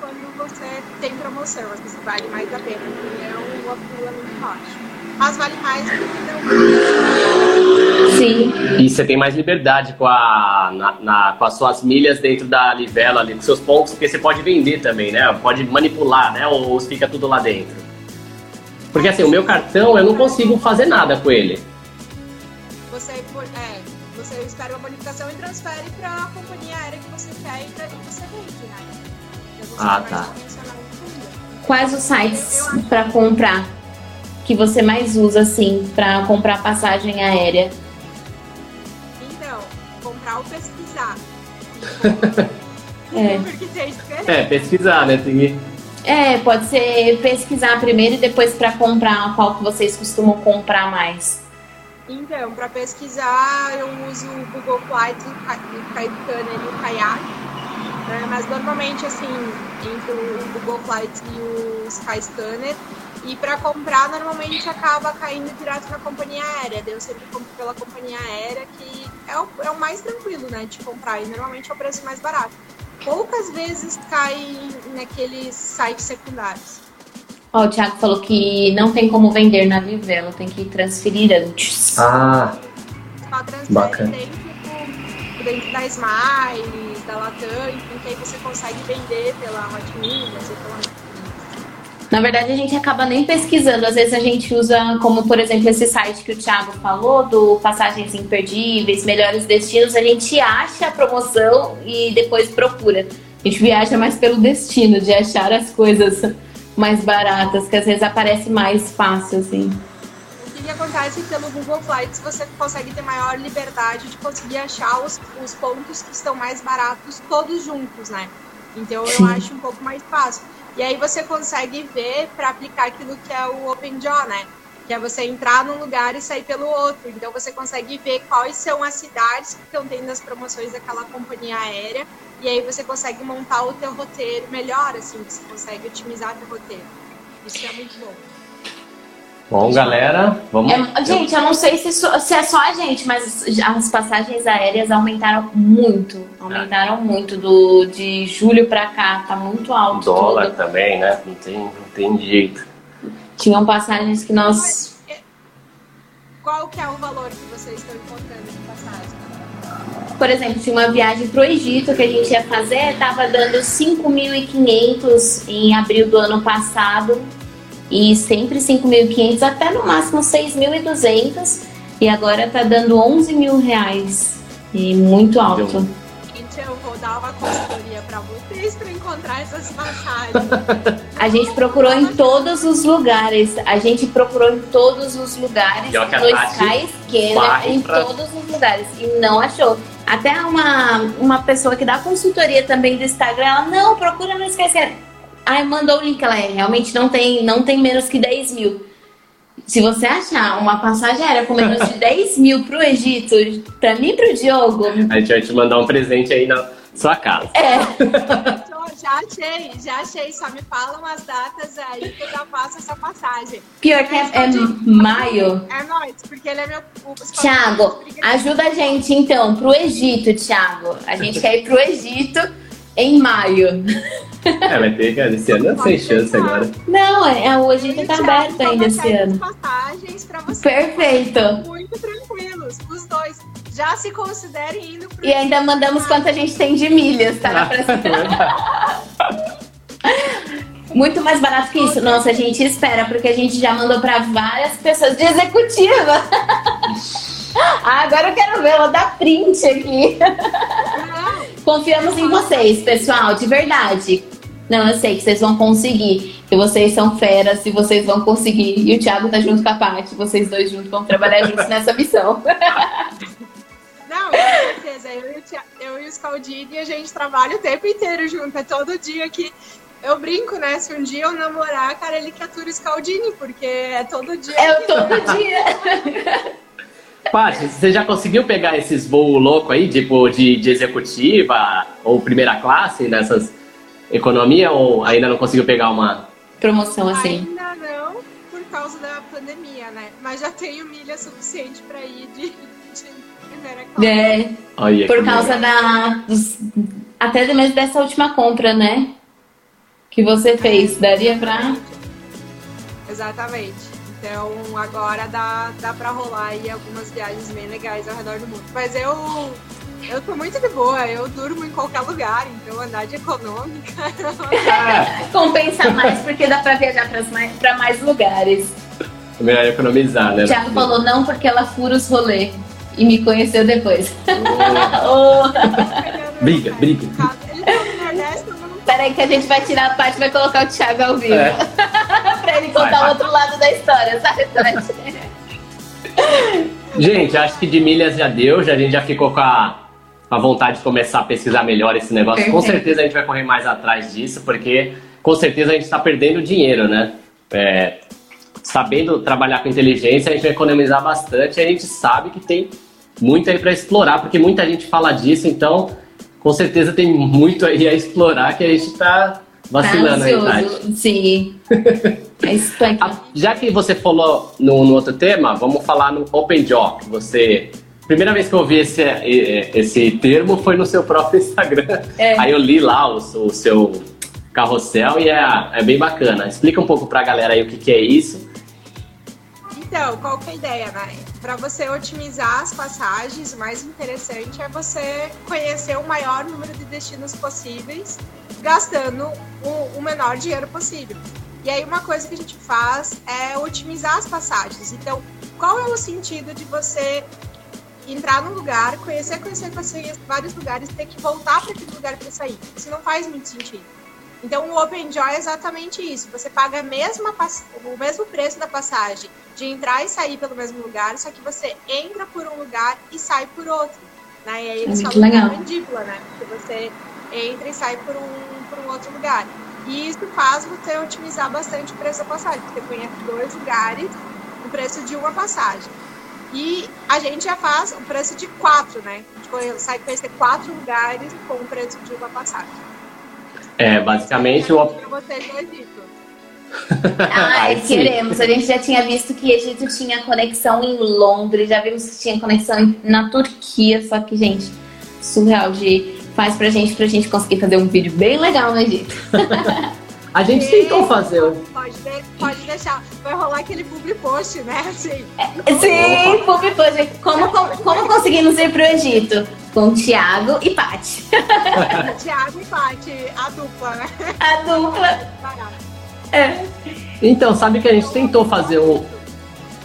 S3: quando você tem promoção, às vezes vale mais a pena, porque é um acúmulo muito baixo. Mas vale mais porque não.
S2: Sim.
S1: E você tem mais liberdade com, a, na, na, com as suas milhas dentro da livela, ali, com seus pontos, porque você pode vender também, né? Pode manipular, né? Ou, ou fica tudo lá dentro. Porque assim, o meu cartão eu não consigo fazer nada com ele.
S3: Você, é, você espera uma bonificação e transfere para a companhia aérea que você quer e daí você vende, né? Você
S1: ah, tá.
S2: Quais os sites para comprar que você mais usa, assim, para comprar passagem aérea?
S3: Então, comprar ou pesquisar. [laughs]
S2: é.
S1: é, pesquisar, né? Tem que
S2: é, pode ser pesquisar primeiro e depois para comprar qual que vocês costumam comprar mais.
S3: Então, para pesquisar, eu uso o Google Flights, o Caetano e o Kayak. Né? Mas normalmente, assim, entre o Google Flights e o Skyscanner, e para comprar, normalmente acaba caindo direto na companhia aérea. Eu sempre compro pela companhia aérea, que é o, é o mais tranquilo, né, de comprar. E normalmente é o preço mais barato. Poucas vezes cai naqueles sites secundários.
S2: Ó, oh, o Thiago falou que não tem como vender na Vivelo, tem que transferir antes.
S1: Ah,
S3: transfere bacana. dentro, dentro da Smile, da Latam, enfim, que aí você consegue vender pela Hotmills e pela
S2: na verdade, a gente acaba nem pesquisando. Às vezes a gente usa, como por exemplo, esse site que o Thiago falou, do Passagens Imperdíveis, Melhores Destinos. A gente acha a promoção e depois procura. A gente viaja mais pelo destino, de achar as coisas mais baratas, que às vezes aparece mais fácil, assim.
S3: O que acontece pelo Google Flights você consegue ter maior liberdade de conseguir achar os, os pontos que estão mais baratos todos juntos, né? Então eu Sim. acho um pouco mais fácil. E aí você consegue ver para aplicar aquilo que é o Open Jaw, né? Que é você entrar num lugar e sair pelo outro. Então você consegue ver quais são as cidades que estão tendo as promoções daquela companhia aérea. E aí você consegue montar o teu roteiro melhor, assim, você consegue otimizar o teu roteiro. Isso é muito bom.
S1: Bom, galera, vamos.
S2: É, gente, eu não sei se, se, é só a gente, mas as passagens aéreas aumentaram muito. Aumentaram é. muito. Do, de julho pra cá, tá muito alto.
S1: O dólar tudo. também, né? Não tem, não tem jeito.
S2: Tinham passagens que nós.
S3: É, qual que é o valor que vocês estão encontrando de passagem?
S2: Por exemplo, se uma viagem pro Egito que a gente ia fazer, tava dando 5.500 em abril do ano passado e sempre 5.500 até no máximo 6.200 e agora tá dando 11 mil reais e muito alto.
S3: Eu vou dar uma consultoria para vocês para encontrar essas passagens. [laughs]
S2: A gente procurou em todos os lugares. A gente procurou em todos os lugares no Skyscanner, em pra... todos os lugares e não achou. Até uma, uma pessoa que dá consultoria também do Instagram, ela não procura no Skyscanner Ai, mandou o link, ela é, realmente não tem, não tem menos que 10 mil. Se você achar uma passagem aérea com menos de [laughs] 10 mil pro Egito, pra mim e pro Diogo.
S1: A gente vai te mandar um presente aí na sua casa.
S2: É.
S3: já achei, já achei. Só me fala umas datas aí que eu já faço essa passagem.
S2: Pior que é, é maio.
S3: É nóis, porque ele é meu.
S2: Tiago, ajuda a gente então pro Egito, Tiago. A gente quer ir pro Egito em maio.
S1: É, vai ter, cara, esse ano sem chance agora.
S2: Não, é, é, o Egito tá aberto ainda esse ano.
S3: passagens pra vocês.
S2: Perfeito.
S3: Muito tranquilos, os dois. Já se considerem indo pro
S2: E ainda mandamos quanto a gente tem de milhas, tá? [laughs] Muito mais barato que isso. Nossa, a gente espera, porque a gente já mandou para várias pessoas de executiva. ah, agora eu quero ver, vou dar print aqui. Confiamos em vocês, pessoal, de verdade. Não, eu sei que vocês vão conseguir, que vocês são feras e vocês vão conseguir. E o Thiago tá junto com a Paty, vocês dois juntos vão trabalhar juntos [laughs] nessa missão.
S3: Não, com certeza. Eu e, o, Thiago, eu e o Scaldini, a gente trabalha o tempo inteiro junto. É todo dia que eu brinco, né? Se um dia eu namorar, cara, ele que atura o Scaldini, porque é todo dia.
S2: É todo [laughs] dia. [laughs]
S1: Paty, você já conseguiu pegar esses voos loucos aí, tipo de, de executiva ou primeira classe nessas economia ou ainda não conseguiu pegar uma
S2: promoção assim?
S3: Ainda não, por causa da pandemia, né? Mas já tenho milha suficiente para ir de, de primeira classe. É,
S2: por causa da dos, até mesmo dessa última compra, né? Que você fez, daria para
S3: Exatamente. Então agora dá, dá pra rolar aí algumas viagens bem legais ao redor do mundo. Mas eu eu tô muito de boa, eu durmo em qualquer lugar, então andar de econômica. [laughs]
S2: Compensa mais porque dá pra viajar pra mais, pra mais lugares.
S1: É melhor economizar, né?
S2: Thiago falou não porque ela fura os rolês e me conheceu depois. Oh. [laughs]
S1: oh. briga, briga. Tá
S2: Nordeste, Peraí que a gente vai tirar a parte e vai colocar o Thiago ao vivo. É. [laughs] pra ele contar vai, o outro lado da história, sabe, [laughs]
S1: Gente, acho que de milhas já deu, já, a gente já ficou com a, a vontade de começar a pesquisar melhor esse negócio. Perfeito. Com certeza a gente vai correr mais atrás disso, porque com certeza a gente está perdendo dinheiro, né? É, sabendo trabalhar com inteligência, a gente vai economizar bastante. A gente sabe que tem muito aí para explorar, porque muita gente fala disso, então com certeza tem muito aí a explorar que a gente está vacilando aí, Tati.
S2: Sim. [laughs] é isso aqui.
S1: Já que você falou no, no, outro tema, vamos falar no Open Job. Você. Primeira vez que eu ouvi esse, esse termo foi no seu próprio [laughs] Instagram. É. Aí eu li lá o, o seu carrossel e é, é bem bacana. Explica um pouco pra galera aí o que, que é isso.
S3: Então, qual que é a ideia, né? Para você otimizar as passagens, o mais interessante é você conhecer o maior número de destinos possíveis, gastando o, o menor dinheiro possível. E aí uma coisa que a gente faz é otimizar as passagens. Então, qual é o sentido de você entrar num lugar, conhecer, conhecer, conhecer vários lugares, ter que voltar para aquele lugar para sair? Isso não faz muito sentido. Então, o OpenJoy é exatamente isso. Você paga mesma, o mesmo preço da passagem de entrar e sair pelo mesmo lugar, só que você entra por um lugar e sai por outro. Né? E aí eles é falam legal. que é mandíbula, né? Porque você entra e sai por um, por um outro lugar. E isso faz você otimizar bastante o preço da passagem. Você conhece dois lugares, o preço de uma passagem. E a gente já faz o preço de quatro, né? Tipo, sai conhecer quatro lugares com o preço de uma passagem.
S1: É, basicamente o.
S2: Ai, [laughs] queremos. A gente já tinha visto que Egito tinha conexão em Londres, já vimos que tinha conexão na Turquia, só que, gente, surreal de faz pra gente, pra gente conseguir fazer um vídeo bem legal no Egito. [laughs]
S1: A gente tentou fazer.
S3: Pode, pode deixar. Vai rolar aquele public post, né? Assim.
S2: Sim, public post. Como, como, como conseguimos ir pro Egito? com Thiago e Paty. [laughs]
S3: Thiago e Paty, a dupla, né?
S2: A dupla.
S1: É. Então, sabe que a gente tentou fazer um,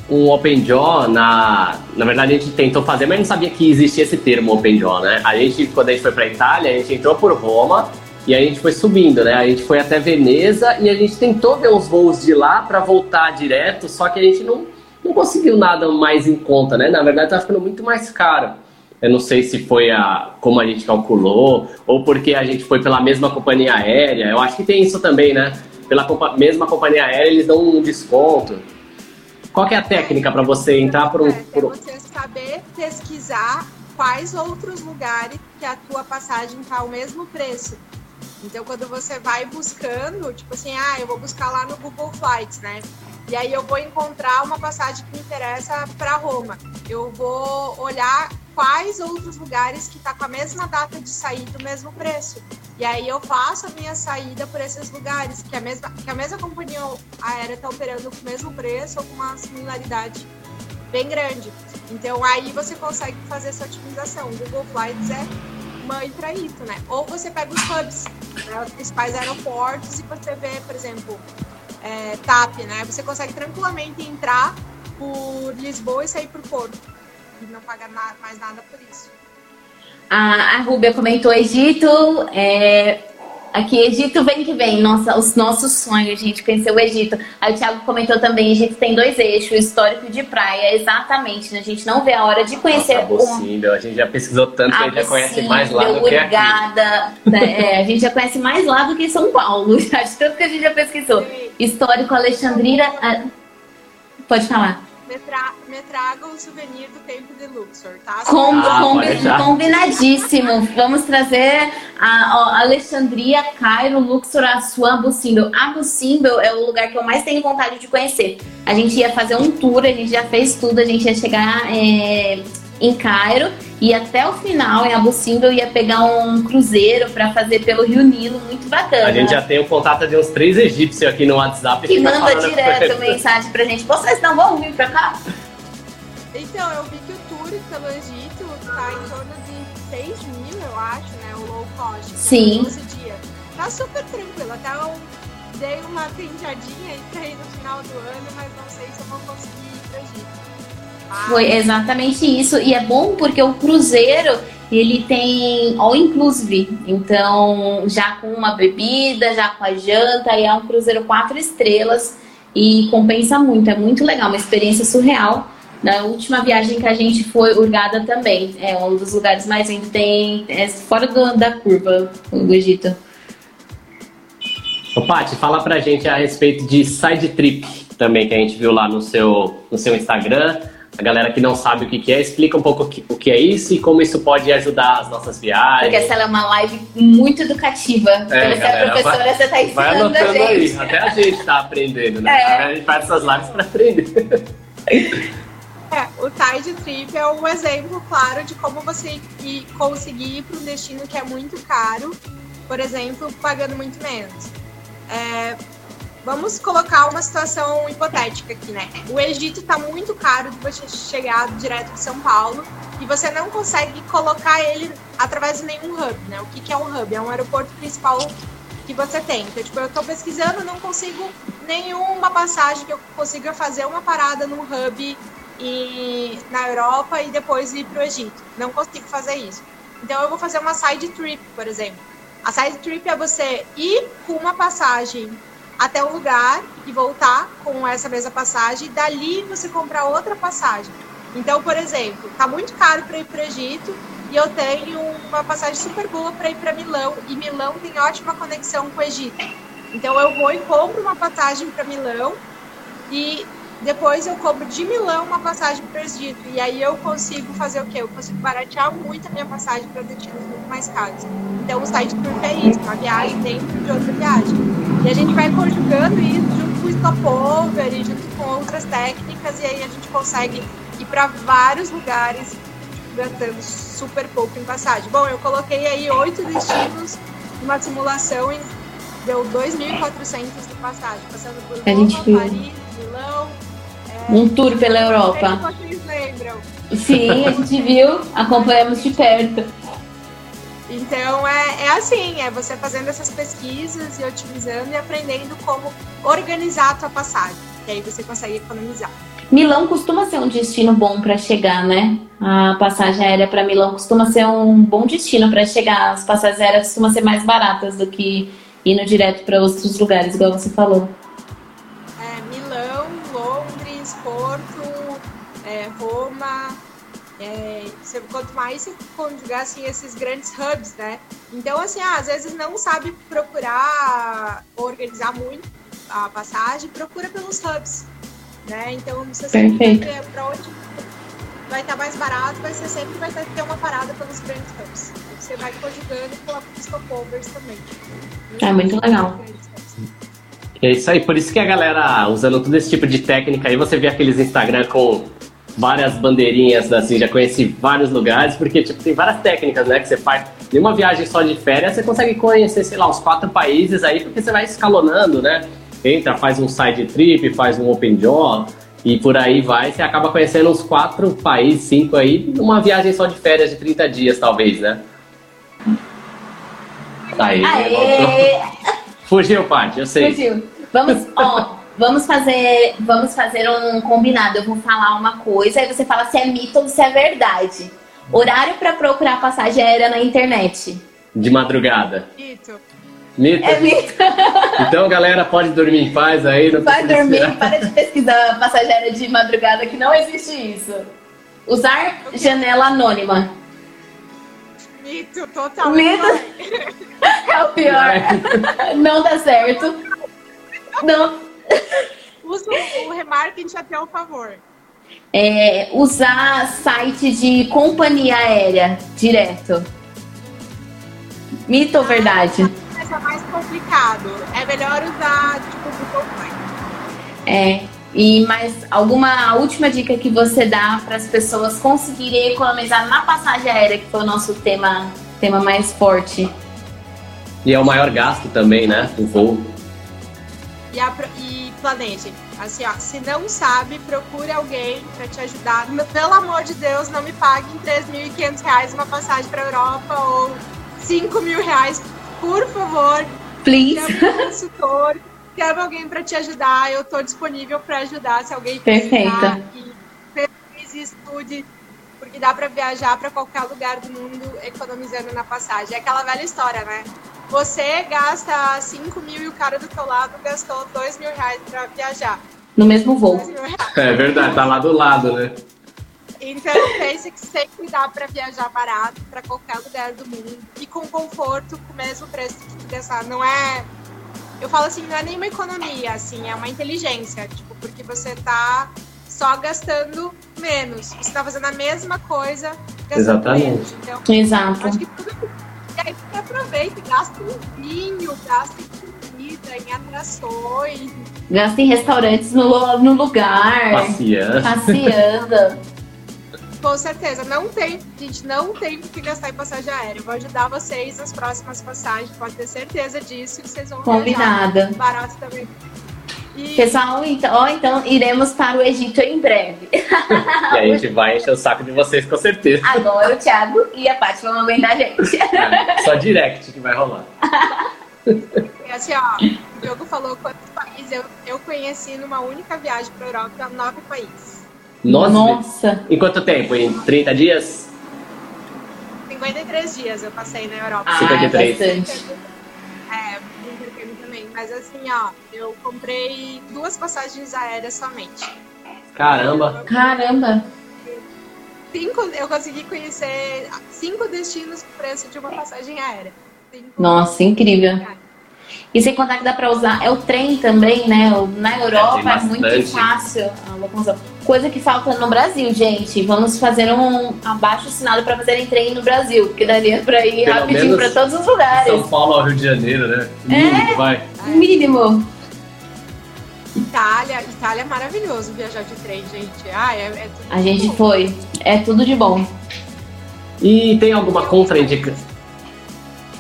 S1: um Open Jaw na. Na verdade, a gente tentou fazer, mas não sabia que existia esse termo Open Jaw, né? A gente, quando a gente foi pra Itália, a gente entrou por Roma e a gente foi subindo, né? A gente foi até Veneza e a gente tentou ver uns voos de lá para voltar direto, só que a gente não, não conseguiu nada mais em conta, né? Na verdade, tá ficando muito mais caro. Eu não sei se foi a como a gente calculou ou porque a gente foi pela mesma companhia aérea. Eu acho que tem isso também, né? Pela compa mesma companhia aérea eles dão um desconto. Qual é a técnica para você entrar um?
S3: Por... É você saber pesquisar quais outros lugares que a tua passagem tá ao mesmo preço. Então, quando você vai buscando, tipo assim, ah, eu vou buscar lá no Google Flights, né? E aí eu vou encontrar uma passagem que me interessa para Roma. Eu vou olhar quais outros lugares que tá com a mesma data de saída do mesmo preço. E aí eu faço a minha saída por esses lugares, que a mesma, que a mesma companhia aérea está operando com o mesmo preço ou com uma similaridade bem grande. Então aí você consegue fazer essa otimização. O Google Flights é mãe para isso, né? Ou você pega os hubs, né, os principais aeroportos, e você vê, por exemplo, é, TAP, né? Você consegue tranquilamente entrar por Lisboa e sair por Porto e não pagar na, mais nada por isso. A,
S2: a Rúbia comentou Egito. É, aqui, Egito vem que vem. Nossa, os nossos sonhos, a gente conhecer o Egito. Aí o Thiago comentou também: Egito tem dois eixos, histórico de praia. Exatamente. A gente não vê a hora de conhecer
S1: Nossa, o. A gente já pesquisou tanto que a gente já conhece mais lá do que aqui.
S2: É, a gente já conhece mais lá do que São Paulo. [laughs] De tanto que a gente já pesquisou. Histórico Alexandrina. Ah, pode falar
S3: me, tra me traga um souvenir do tempo de Luxor, tá?
S2: Com, ah, combi combinadíssimo. Vamos trazer a, a, Alexandria, Cairo, Luxor, Assuan, Abu Simbel. Abu Simbel é o lugar que eu mais tenho vontade de conhecer. A gente ia fazer um tour, a gente já fez tudo, a gente ia chegar é, em Cairo e até o final, em Abu Simbel, ia pegar um cruzeiro para fazer pelo Rio Nilo, muito bacana.
S1: A gente já tem o contato de uns três egípcios aqui no WhatsApp.
S2: Que, que manda direto mensagem pra gente. Vocês não vão vir pra cá?
S3: Então, eu vi que o tour pelo Egito tá em torno de 6 mil, eu acho, né? O low cost.
S2: Sim.
S3: dia. Tá super tranquilo. Até eu dei uma tentadinha e pra ir no final do ano, mas não sei se eu vou conseguir ir pro Egito.
S2: Foi exatamente isso. E é bom porque o cruzeiro ele tem all inclusive. Então, já com uma bebida, já com a janta, e é um cruzeiro quatro estrelas e compensa muito. É muito legal, uma experiência surreal. Na última viagem que a gente foi, Urgada também. É um dos lugares mais lindos. Tem é fora do, da curva do Egito.
S1: Ô, Paty, fala pra gente a respeito de side trip também, que a gente viu lá no seu, no seu Instagram a galera que não sabe o que, que é, explica um pouco o que, o que, é isso e como isso pode ajudar as nossas viagens.
S2: Porque essa é uma live muito educativa. É, você é professora, vai, você está ensinando vai anotando a gente.
S1: Aí, até a gente está aprendendo, né? É. A gente faz essas lives para aprender. [laughs]
S3: É, o Tide Trip é um exemplo claro de como você ir, conseguir ir para um destino que é muito caro, por exemplo, pagando muito menos. É, vamos colocar uma situação hipotética aqui, né? O Egito está muito caro de você chegar direto de São Paulo e você não consegue colocar ele através de nenhum hub, né? O que, que é um hub? É um aeroporto principal que você tem. Então, tipo, eu estou pesquisando, não consigo nenhuma passagem que eu consiga fazer uma parada no hub e, na Europa e depois ir para o Egito. Não consigo fazer isso. Então eu vou fazer uma side trip, por exemplo. A side trip é você ir com uma passagem até um lugar e voltar com essa mesma passagem, e dali você comprar outra passagem. Então, por exemplo, tá muito caro para ir para o Egito e eu tenho uma passagem super boa para ir para Milão e Milão tem ótima conexão com o Egito. Então eu vou e compro uma passagem para Milão e depois eu compro de Milão uma passagem para o Egito. E aí eu consigo fazer o quê? Eu consigo baratear muito a minha passagem para destinos muito mais caros. Então o site tour é isso, uma viagem dentro de outra viagem. E a gente vai conjugando isso junto com o stopover e junto com outras técnicas, e aí a gente consegue ir para vários lugares gastando super pouco em passagem. Bom, eu coloquei aí oito destinos numa simulação e deu 2.400 de passagem, passando por Roma, Paris, Milão,
S2: um tour pela Europa.
S3: Vocês lembram?
S2: Sim, a gente viu, acompanhamos de perto.
S3: Então é, é assim, é você fazendo essas pesquisas e otimizando e aprendendo como organizar a tua passagem. Que aí você consegue economizar.
S2: Milão costuma ser um destino bom para chegar, né? A passagem aérea para Milão costuma ser um bom destino para chegar. As passagens aéreas costumam ser mais baratas do que indo direto para outros lugares, igual você falou.
S3: Roma, é, quanto mais se conjugar assim, esses grandes hubs, né? Então, assim, ah, às vezes não sabe procurar organizar muito a passagem, procura pelos hubs, né? Então, você sempre para onde vai estar mais barato, vai ser sempre vai ter uma parada pelos grandes hubs. Você vai conjugando e coloca os stopovers também.
S2: É muito legal.
S1: É isso aí, por isso que a galera usando todo esse tipo de técnica aí, você vê aqueles Instagram com várias bandeirinhas, assim, já conheci vários lugares, porque tipo, tem várias técnicas, né, que você faz. Em uma viagem só de férias, você consegue conhecer, sei lá, uns quatro países aí, porque você vai escalonando, né? Entra, faz um side trip, faz um open job, e por aí vai, você acaba conhecendo uns quatro países, cinco aí, numa viagem só de férias de 30 dias, talvez, né? Aí, Aê! [laughs] Fugiu, Paty, eu sei.
S2: Fugiu. Vamos, ó, Vamos fazer, vamos fazer um combinado. Eu vou falar uma coisa, aí você fala se é mito ou se é verdade. Horário para procurar passagem aérea na internet.
S1: De madrugada.
S3: Mito.
S1: Mito?
S2: É mito. [laughs]
S1: Então, galera, pode dormir em paz aí.
S2: Não Vai dormir, para de pesquisar passagem aérea de madrugada, que não existe isso. Usar janela anônima.
S3: Mito, total.
S2: Mito. [laughs] É o pior. É. Não dá certo. Não, [laughs]
S3: Usa o remarketing a teu favor.
S2: É, usar site de companhia aérea direto. Mito ou verdade?
S3: É mais complicado. É melhor usar tipo Google.
S2: É. E mais alguma última dica que você dá para as pessoas conseguirem economizar na passagem aérea, que foi o nosso tema, tema mais forte.
S1: E é o maior gasto também, né? O voo.
S3: E, a, e planeje. Assim, ó, se não sabe, procure alguém para te ajudar. Pelo amor de Deus, não me pague em 3.500 reais uma passagem para Europa ou 5 mil reais, por favor.
S2: Please.
S3: Um consultor, chame alguém para te ajudar. Eu estou disponível para ajudar se alguém
S2: precisar.
S3: Pesquise, estude, porque dá para viajar para qualquer lugar do mundo economizando na passagem. É aquela velha história, né? Você gasta 5 mil e o cara do teu lado gastou 2 mil reais para viajar.
S2: No mesmo voo.
S1: É verdade, tá lá do lado, né?
S3: Então pense que sempre dá para viajar barato para qualquer lugar do mundo e com conforto, com o mesmo preço que tu gastar. Não é. Eu falo assim, não é nenhuma economia, assim, é uma inteligência, tipo, porque você tá só gastando menos. Você está fazendo a mesma coisa.
S1: Exatamente. Menos.
S2: Então, Exato. Acho que tudo.
S3: E aí você aproveita, gasta em vinho, gasta em comida, em atrações.
S2: Gasta em restaurantes no, no lugar.
S1: Passeando.
S2: Passeando. [laughs]
S3: Com certeza, não tem, gente, não tem que gastar em passagem aérea. Eu vou ajudar vocês nas próximas passagens, pode ter certeza disso, que vocês vão
S2: Combinada.
S3: Barato também.
S2: E... Pessoal, então, ó, então iremos para o Egito em breve. [laughs]
S1: e a gente vai encher o saco de vocês com certeza.
S2: Agora o Thiago e a Paty vão aguentar a gente.
S1: É, [laughs] só direct que vai rolar.
S3: E assim, ó, o Diogo falou quantos países eu, eu conheci numa única viagem para a Europa, nove países.
S1: Nossa. Nossa! Em quanto tempo? Em 30 dias?
S3: 53 dias eu passei na Europa.
S2: Ah, 53. É, bastante.
S3: É. Mas assim, ó, eu comprei duas passagens aéreas somente.
S1: Caramba!
S2: Caramba!
S3: Cinco, eu consegui conhecer cinco destinos por preço de uma passagem aérea. Cinco
S2: Nossa, incrível! E sem contar que dá para usar, é o trem também, né? Na Europa é, é muito fácil a locomoção. Coisa que falta no Brasil, gente. Vamos fazer um abaixo assinado para fazerem trem no Brasil, porque daria para ir Pelo rapidinho para todos os lugares.
S1: São Paulo ao Rio de Janeiro, né? Mínimo,
S2: é,
S1: vai.
S2: Mínimo.
S3: Itália, Itália é maravilhoso viajar de trem, gente. Ah, é, é
S2: A gente bom. foi. É tudo de bom.
S1: E tem alguma contraindicação?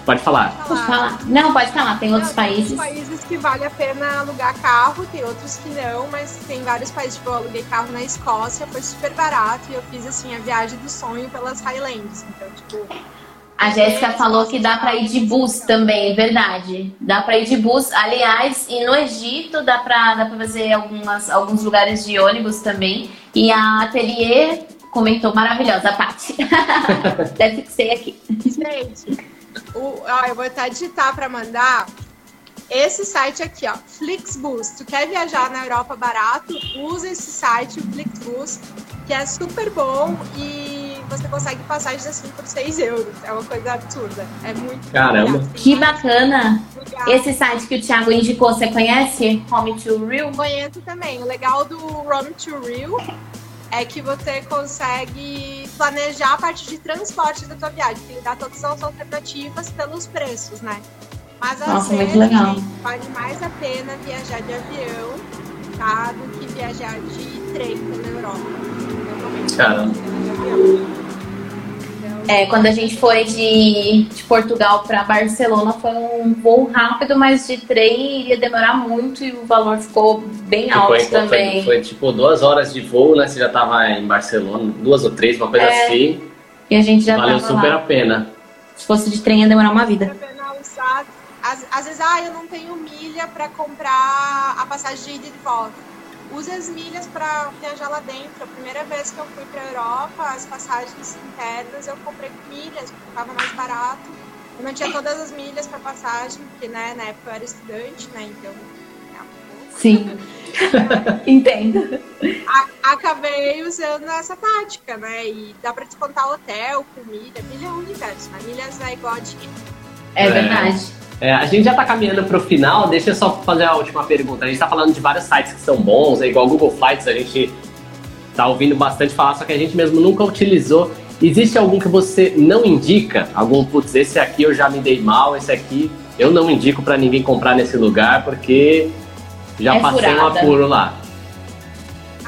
S1: Pode falar.
S2: Pode falar. Não, pode falar. Tem outros não, países. Tem
S3: países que vale a pena alugar carro, tem outros que não, mas tem vários países. Tipo, eu aluguei carro na Escócia, foi super barato e eu fiz assim a viagem do sonho pelas Highlands. Então, tipo.
S2: A Jéssica falou que dá para ir de bus também, é verdade. Dá para ir de bus. Aliás, e no Egito dá para dá pra fazer algumas, alguns lugares de ônibus também. E a Atelier comentou maravilhosa, a Paty. [laughs] Até fixei aqui.
S3: Gente, o, ó, eu vou até digitar para mandar. Esse site aqui, ó, Flixbus. Tu quer viajar na Europa barato? Usa esse site, o Flixbus, que é super bom e você consegue passagens assim por 6 euros. É uma coisa absurda. É muito
S1: Caramba.
S2: Que bacana. Esse site que o Thiago indicou, você conhece? Home to Real?
S3: Conheço também. O legal do Home to Real é que você consegue planejar a parte de transporte da tua viagem, ele dá todas as alternativas pelos preços, né? Mas
S2: Nossa, muito legal.
S3: vale mais a pena viajar de avião, tá? Do que viajar de trem pela Europa. Normalmente,
S1: Caramba.
S2: É, quando a gente foi de, de Portugal para Barcelona, foi um voo rápido, mas de trem iria demorar muito e o valor ficou bem alto foi, também.
S1: Foi, foi, tipo duas horas de voo, né? Você já estava em Barcelona, duas ou três, uma coisa é, assim.
S2: E a gente já
S1: Valeu super lá. a pena.
S2: Se fosse de trem ia demorar uma vida.
S3: Às, às vezes, ah, eu não tenho milha para comprar a passagem de ida e de volta use as milhas para viajar lá dentro. A primeira vez que eu fui para a Europa, as passagens internas eu comprei com milhas, porque estava mais barato. Eu não tinha todas as milhas para passagem, porque né, na época eu era estudante, né? Então.
S2: Sim. [laughs] Entendo.
S3: acabei usando essa tática, né? E dá para descontar hotel com milha. Milha é o universo, né? Milhas é igual a dinheiro.
S2: É verdade.
S1: É, a gente já está caminhando para o final, deixa eu só fazer a última pergunta. A gente está falando de vários sites que são bons, é igual o Google Flights, a gente está ouvindo bastante falar, só que a gente mesmo nunca utilizou. Existe algum que você não indica? Algum, putz, esse aqui eu já me dei mal, esse aqui eu não indico para ninguém comprar nesse lugar porque já é passei furada. um apuro lá.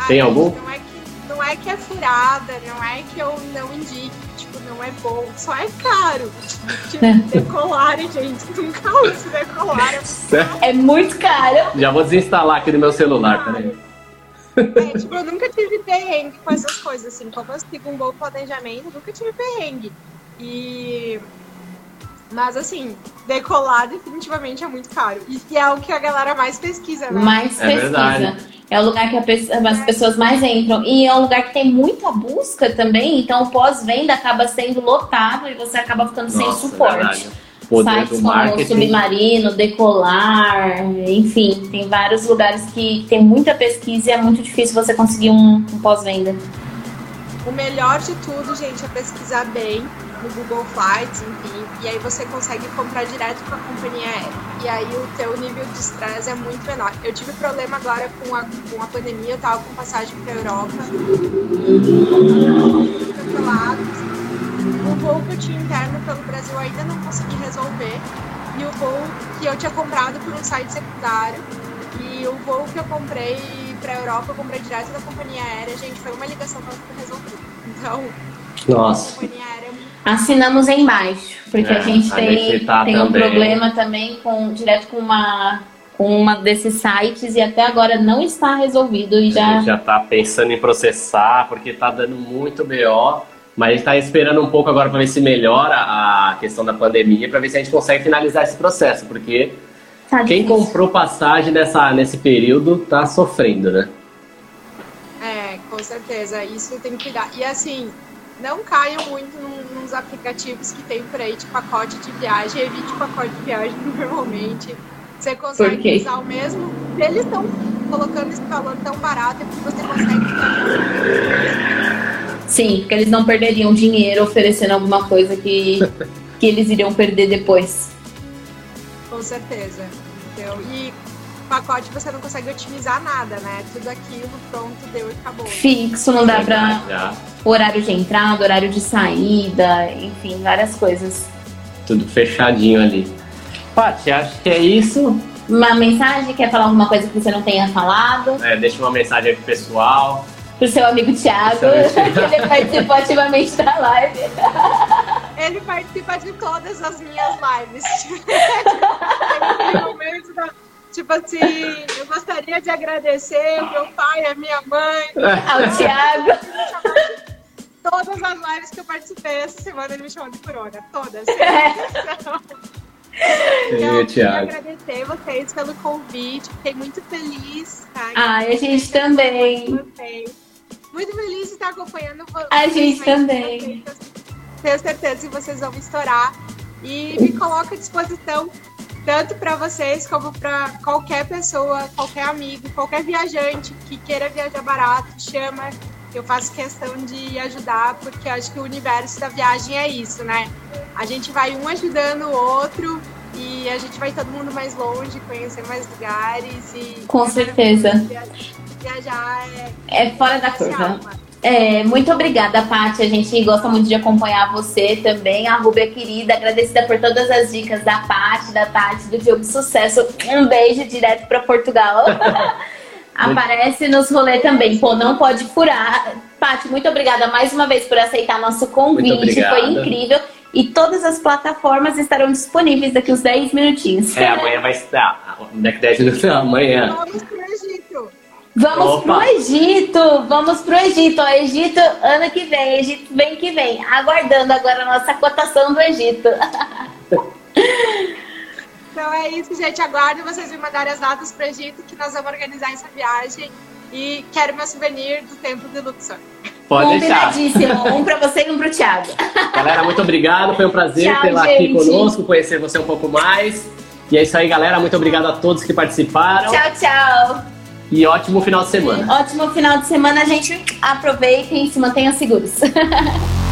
S1: Tem algum?
S3: Não é, que, não é que é furada, não é que eu não indico não é bom, só é caro. Tipo, decolar, gente, [laughs] nunca uso decolar.
S2: É, é muito caro.
S1: Já vou desinstalar aqui do meu celular, peraí.
S3: É, tipo, eu nunca tive perrengue com essas coisas, assim. Como eu sigo um bom planejamento, eu nunca tive perrengue. E. Mas, assim, decolar definitivamente é muito caro. E é o que a galera mais pesquisa, né?
S2: Mais
S1: é
S2: pesquisa. Verdade. É o lugar que as pessoas mais entram. E é um lugar que tem muita busca também, então o pós-venda acaba sendo lotado e você acaba ficando Nossa, sem suporte. Sites como Submarino, Decolar, enfim, tem vários lugares que tem muita pesquisa e é muito difícil você conseguir um, um pós-venda.
S3: O melhor de tudo, gente, é pesquisar bem no Google Flights, enfim, e aí você consegue comprar direto com a companhia aérea. E aí o teu nível de estresse é muito menor. Eu tive problema agora com a, com a pandemia, eu tava com passagem pra Europa e. O voo que eu tinha interno pelo Brasil ainda não consegui resolver. E o voo que eu tinha comprado por um site secundário. E o voo que eu comprei pra Europa, eu comprei direto da companhia aérea, gente, foi uma ligação que eu resolvi. Então,
S1: Nossa.
S3: a companhia aérea é
S2: Assinamos embaixo, porque
S1: É,
S2: a gente
S1: a
S2: tem,
S1: tá
S2: tem um problema também com direto com uma com uma desses sites e até agora não está resolvido e
S1: A
S2: já
S1: gente já tá pensando em processar, porque tá dando muito BO. Mas a gente tá esperando um pouco agora para ver se melhora a questão da pandemia, para ver se a gente consegue finalizar esse processo, porque
S2: tá
S1: quem comprou passagem nessa, nesse período tá sofrendo, né?
S3: É, com certeza. Isso tem que cuidar. E assim, não caiam muito num- nos aplicativos que tem por aí de pacote de viagem. Evite pacote de viagem [laughs] normalmente. Você consegue usar o mesmo. Eles estão colocando esse valor tão barato é porque você consegue.
S2: Sim, porque eles não perderiam dinheiro oferecendo alguma coisa que, [laughs] que eles iriam perder depois.
S3: Com certeza. Entendeu? E pacote você não consegue otimizar nada, né? Tudo aquilo, pronto, deu e acabou.
S2: Fixo, não dá pra
S1: Já,
S2: horário de entrada, horário de saída, enfim, várias coisas.
S1: tudo fechadinho ali. Paty, acho que é isso.
S2: Uma mensagem, quer falar alguma coisa que você não tenha falado?
S1: É, deixa uma mensagem aí pro pessoal.
S2: Pro seu amigo Thiago, [laughs] que ele participou ativamente da live. [laughs]
S3: Ele participa de todas as minhas lives. [laughs] Tem da- Tipo assim, eu gostaria de agradecer o meu pai, a minha mãe, [laughs]
S2: Ao Thiago.
S3: todas as lives que eu participei essa semana ele me chamou de corona. Todas. [laughs] Então,
S1: Eu,
S3: queria agradecer vocês pelo convite. Fiquei muito feliz. Tá?
S2: Ai, a gente também.
S3: Vocês. Muito feliz de estar acompanhando vocês.
S2: A gente também.
S3: Tenho certeza que vocês vão estourar. E me coloco à disposição, tanto para vocês como para qualquer pessoa, qualquer amigo, qualquer viajante que queira viajar barato, chama. Eu faço questão de ajudar, porque eu acho que o universo da viagem é isso, né? A gente vai um ajudando o outro e a gente vai todo mundo mais longe, conhecer mais lugares e.
S2: Com certeza.
S3: Viajar é
S2: É fora da
S3: essa
S2: curva.
S3: alma.
S2: É, muito obrigada, Paty. A gente gosta muito de acompanhar você também. A Rubia querida, agradecida por todas as dicas da Paty, da Tati, do Diogo Sucesso. Um beijo direto para Portugal. [laughs] Aparece nos rolê também. Pô, não pode furar. Paty, muito obrigada mais uma vez por aceitar nosso convite. Foi incrível. E todas as plataformas estarão disponíveis daqui uns 10 minutinhos.
S1: É, amanhã vai estar. Daqui a 10 minutos amanhã.
S3: Vamos pro Egito!
S2: Vamos
S1: Opa.
S2: pro Egito, vamos pro Egito. Ó, Egito ano que vem, Egito vem que vem. Aguardando agora a nossa cotação do Egito. [laughs]
S3: Então é isso, gente. Aguardo vocês me mandarem as datas pro Egito, que nós vamos organizar essa viagem. E quero meu souvenir do templo de Luxor.
S1: Pode deixar.
S2: Combinadíssimo. [laughs] Um pra você e um pro Thiago.
S1: Galera, muito obrigado. Foi um prazer
S2: Tchau,
S1: tê-la aqui conosco, conhecer você um pouco mais. E é isso aí, galera. Muito obrigado a todos que participaram.
S2: Tchau, tchau.
S1: E ótimo final de semana.
S2: Ótimo final de semana, gente. Aproveitem e se mantenham seguros. [laughs]